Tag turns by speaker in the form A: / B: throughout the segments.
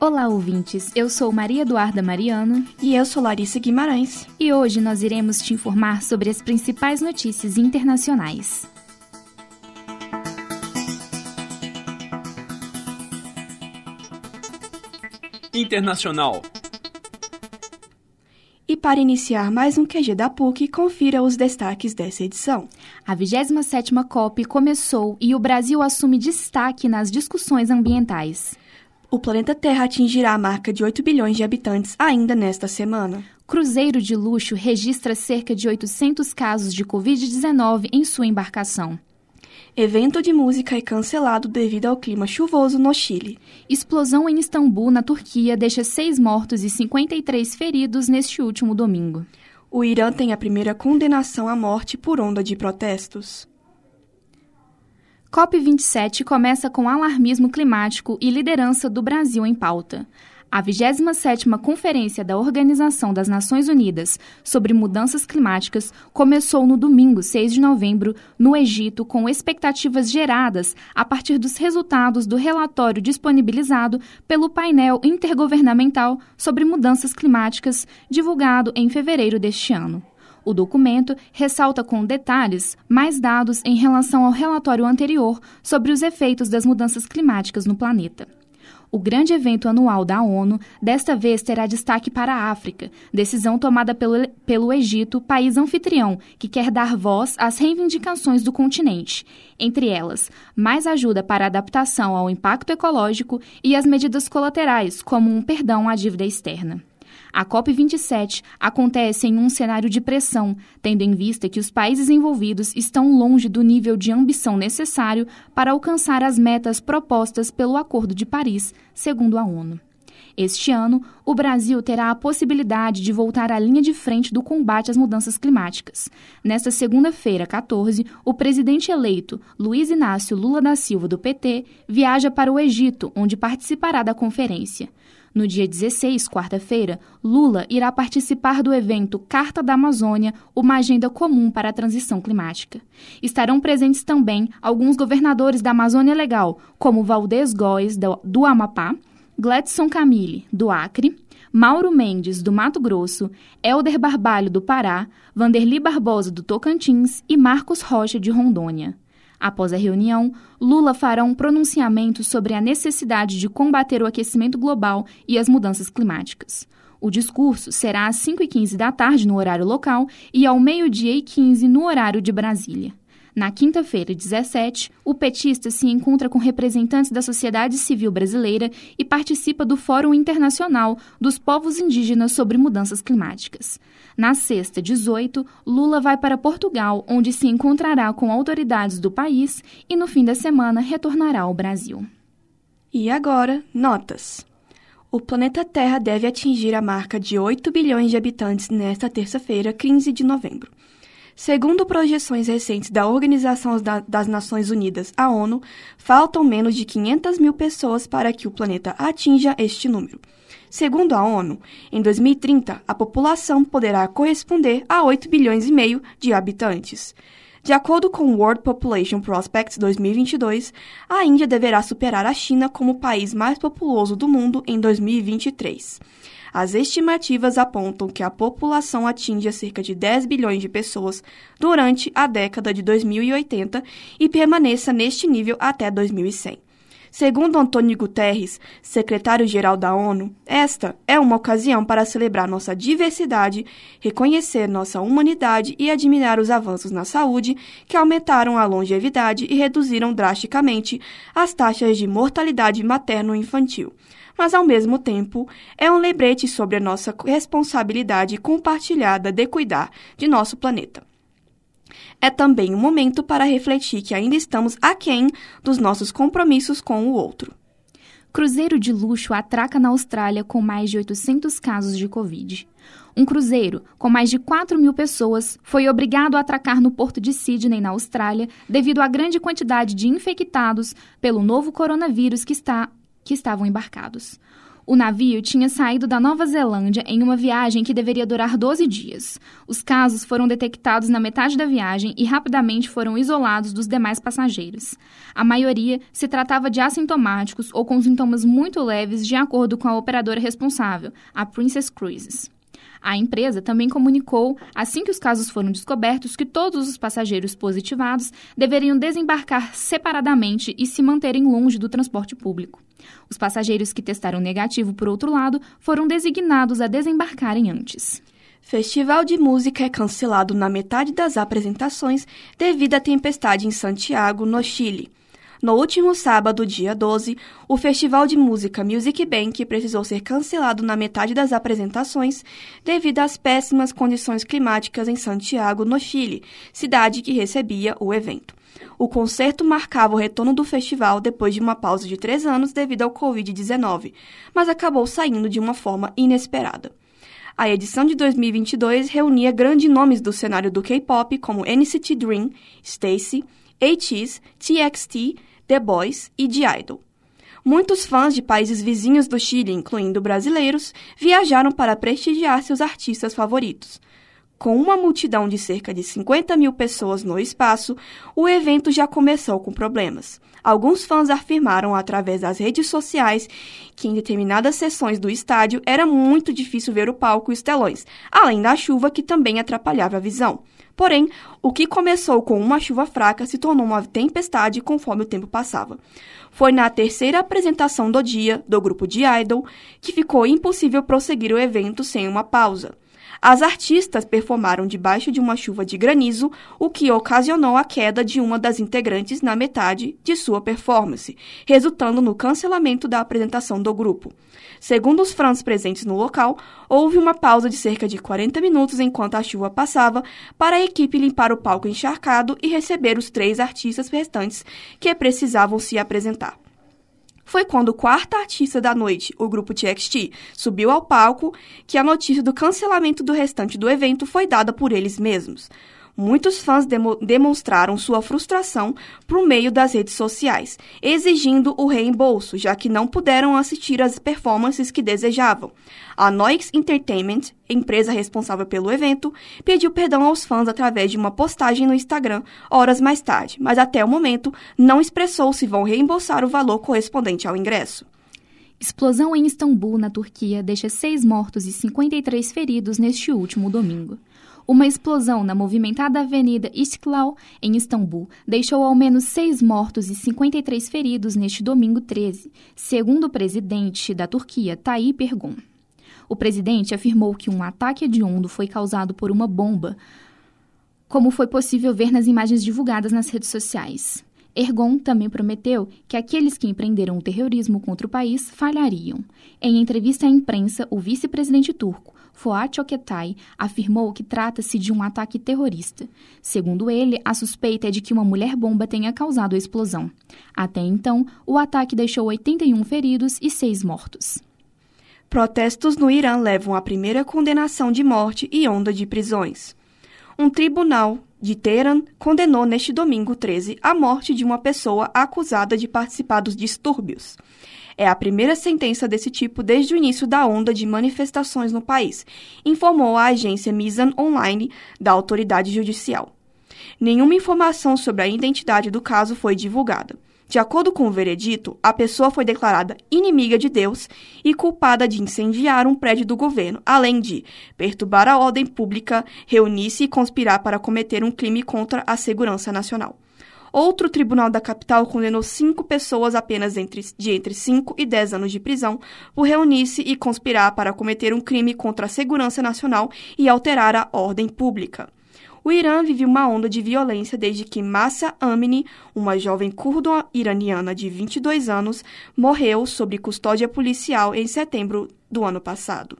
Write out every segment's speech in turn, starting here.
A: Olá, ouvintes. Eu sou Maria Eduarda Mariano.
B: E eu sou Larissa Guimarães.
A: E hoje nós iremos te informar sobre as principais notícias internacionais.
C: Internacional.
B: E para iniciar mais um QG da PUC, confira os destaques dessa edição.
A: A 27ª COP começou e o Brasil assume destaque nas discussões ambientais.
B: O planeta Terra atingirá a marca de 8 bilhões de habitantes ainda nesta semana.
A: Cruzeiro de luxo registra cerca de 800 casos de Covid-19 em sua embarcação.
B: Evento de música é cancelado devido ao clima chuvoso no Chile.
A: Explosão em Istambul, na Turquia, deixa seis mortos e 53 feridos neste último domingo.
B: O Irã tem a primeira condenação à morte por onda de protestos.
A: COP27 começa com alarmismo climático e liderança do Brasil em pauta. A 27ª Conferência da Organização das Nações Unidas sobre Mudanças Climáticas começou no domingo, 6 de novembro, no Egito, com expectativas geradas a partir dos resultados do relatório disponibilizado pelo painel intergovernamental sobre mudanças climáticas, divulgado em fevereiro deste ano. O documento ressalta com detalhes mais dados em relação ao relatório anterior sobre os efeitos das mudanças climáticas no planeta. O grande evento anual da ONU desta vez terá destaque para a África, decisão tomada pelo, pelo Egito, país anfitrião, que quer dar voz às reivindicações do continente, entre elas, mais ajuda para adaptação ao impacto ecológico e as medidas colaterais, como um perdão à dívida externa. A COP27 acontece em um cenário de pressão, tendo em vista que os países envolvidos estão longe do nível de ambição necessário para alcançar as metas propostas pelo Acordo de Paris, segundo a ONU. Este ano, o Brasil terá a possibilidade de voltar à linha de frente do combate às mudanças climáticas. Nesta segunda-feira, 14, o presidente eleito, Luiz Inácio Lula da Silva, do PT, viaja para o Egito, onde participará da conferência. No dia 16, quarta-feira, Lula irá participar do evento Carta da Amazônia, uma agenda comum para a transição climática. Estarão presentes também alguns governadores da Amazônia Legal, como Valdez Góes, do Amapá, Gladson Camille, do Acre, Mauro Mendes, do Mato Grosso, Helder Barbalho, do Pará, Vanderli Barbosa, do Tocantins e Marcos Rocha, de Rondônia. Após a reunião, Lula fará um pronunciamento sobre a necessidade de combater o aquecimento global e as mudanças climáticas. O discurso será às 5h15 da tarde no horário local e ao meio-dia e 15 no horário de Brasília. Na quinta-feira, 17, o petista se encontra com representantes da sociedade civil brasileira e participa do Fórum Internacional dos Povos Indígenas sobre Mudanças Climáticas. Na sexta, 18, Lula vai para Portugal, onde se encontrará com autoridades do país e no fim da semana retornará ao Brasil.
B: E agora, notas. O planeta Terra deve atingir a marca de 8 bilhões de habitantes nesta terça-feira, 15 de novembro. Segundo projeções recentes da Organização das Nações Unidas, a ONU, faltam menos de 500 mil pessoas para que o planeta atinja este número. Segundo a ONU, em 2030, a população poderá corresponder a 8 bilhões e meio de habitantes. De acordo com o World Population Prospects 2022, a Índia deverá superar a China como o país mais populoso do mundo em 2023. As estimativas apontam que a população atinja cerca de 10 bilhões de pessoas durante a década de 2080 e permaneça neste nível até 2100. Segundo Antônio Guterres, secretário-geral da ONU, esta é uma ocasião para celebrar nossa diversidade, reconhecer nossa humanidade e admirar os avanços na saúde que aumentaram a longevidade e reduziram drasticamente as taxas de mortalidade materno-infantil mas ao mesmo tempo é um lembrete sobre a nossa responsabilidade compartilhada de cuidar de nosso planeta. É também um momento para refletir que ainda estamos aquém dos nossos compromissos com o outro.
A: Cruzeiro de luxo atraca na Austrália com mais de 800 casos de Covid. Um cruzeiro com mais de 4 mil pessoas foi obrigado a atracar no porto de Sydney, na Austrália, devido à grande quantidade de infectados pelo novo coronavírus que está que estavam embarcados. O navio tinha saído da Nova Zelândia em uma viagem que deveria durar 12 dias. Os casos foram detectados na metade da viagem e rapidamente foram isolados dos demais passageiros. A maioria se tratava de assintomáticos ou com sintomas muito leves, de acordo com a operadora responsável, a Princess Cruises. A empresa também comunicou, assim que os casos foram descobertos, que todos os passageiros positivados deveriam desembarcar separadamente e se manterem longe do transporte público. Os passageiros que testaram negativo, por outro lado, foram designados a desembarcarem antes.
B: Festival de música é cancelado na metade das apresentações devido à tempestade em Santiago, no Chile. No último sábado, dia 12, o festival de música Music Bank precisou ser cancelado na metade das apresentações devido às péssimas condições climáticas em Santiago, no Chile, cidade que recebia o evento. O concerto marcava o retorno do festival depois de uma pausa de três anos devido ao Covid-19, mas acabou saindo de uma forma inesperada. A edição de 2022 reunia grandes nomes do cenário do K-pop como NCT Dream, Stacey, ATEEZ, TXT, The Boys e The Idol. Muitos fãs de países vizinhos do Chile, incluindo brasileiros, viajaram para prestigiar seus artistas favoritos. Com uma multidão de cerca de 50 mil pessoas no espaço, o evento já começou com problemas. Alguns fãs afirmaram através das redes sociais que em determinadas sessões do estádio era muito difícil ver o palco e os telões, além da chuva que também atrapalhava a visão. Porém, o que começou com uma chuva fraca se tornou uma tempestade conforme o tempo passava. Foi na terceira apresentação do dia do grupo de Idol que ficou impossível prosseguir o evento sem uma pausa. As artistas performaram debaixo de uma chuva de granizo, o que ocasionou a queda de uma das integrantes na metade de sua performance, resultando no cancelamento da apresentação do grupo. Segundo os fãs presentes no local, houve uma pausa de cerca de 40 minutos enquanto a chuva passava para a equipe limpar o palco encharcado e receber os três artistas restantes que precisavam se apresentar foi quando o quarto artista da noite, o grupo TXT, subiu ao palco que a notícia do cancelamento do restante do evento foi dada por eles mesmos muitos fãs demo demonstraram sua frustração por meio das redes sociais, exigindo o reembolso, já que não puderam assistir às performances que desejavam. A Noix Entertainment, empresa responsável pelo evento, pediu perdão aos fãs através de uma postagem no Instagram horas mais tarde, mas até o momento não expressou se vão reembolsar o valor correspondente ao ingresso.
A: Explosão em Istambul, na Turquia, deixa seis mortos e 53 feridos neste último domingo. Uma explosão na movimentada Avenida Istiklal, em Istambul, deixou ao menos seis mortos e 53 feridos neste domingo 13, segundo o presidente da Turquia, Tayyip Erdogan. O presidente afirmou que um ataque hediondo foi causado por uma bomba, como foi possível ver nas imagens divulgadas nas redes sociais. Ergon também prometeu que aqueles que empreenderam o terrorismo contra o país falhariam. Em entrevista à imprensa, o vice-presidente turco, Fuat Oktay, afirmou que trata-se de um ataque terrorista. Segundo ele, a suspeita é de que uma mulher-bomba tenha causado a explosão. Até então, o ataque deixou 81 feridos e 6 mortos.
B: Protestos no Irã levam à primeira condenação de morte e onda de prisões. Um tribunal de Teheran condenou neste domingo 13 a morte de uma pessoa acusada de participar dos distúrbios. É a primeira sentença desse tipo desde o início da onda de manifestações no país, informou a agência Mizan Online da autoridade judicial. Nenhuma informação sobre a identidade do caso foi divulgada. De acordo com o veredito, a pessoa foi declarada inimiga de Deus e culpada de incendiar um prédio do governo, além de perturbar a ordem pública, reunir-se e conspirar para cometer um crime contra a segurança nacional. Outro tribunal da capital condenou cinco pessoas apenas entre, de entre 5 e 10 anos de prisão por reunir-se e conspirar para cometer um crime contra a segurança nacional e alterar a ordem pública. O Irã vive uma onda de violência desde que Massa Amini, uma jovem curdo-iraniana de 22 anos, morreu sob custódia policial em setembro do ano passado.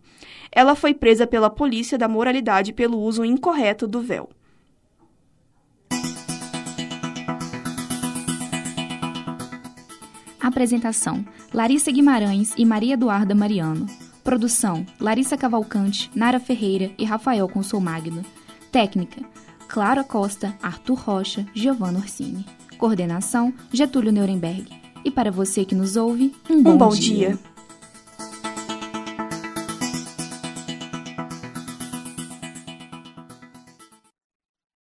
B: Ela foi presa pela polícia da moralidade pelo uso incorreto do véu.
A: Apresentação: Larissa Guimarães e Maria Eduarda Mariano. Produção: Larissa Cavalcante, Nara Ferreira e Rafael Consolmagno. Técnica: Clara Costa, Arthur Rocha, Giovanna Orsini. Coordenação: Getúlio Nuremberg. E para você que nos ouve, um bom,
B: um bom
A: dia.
B: dia.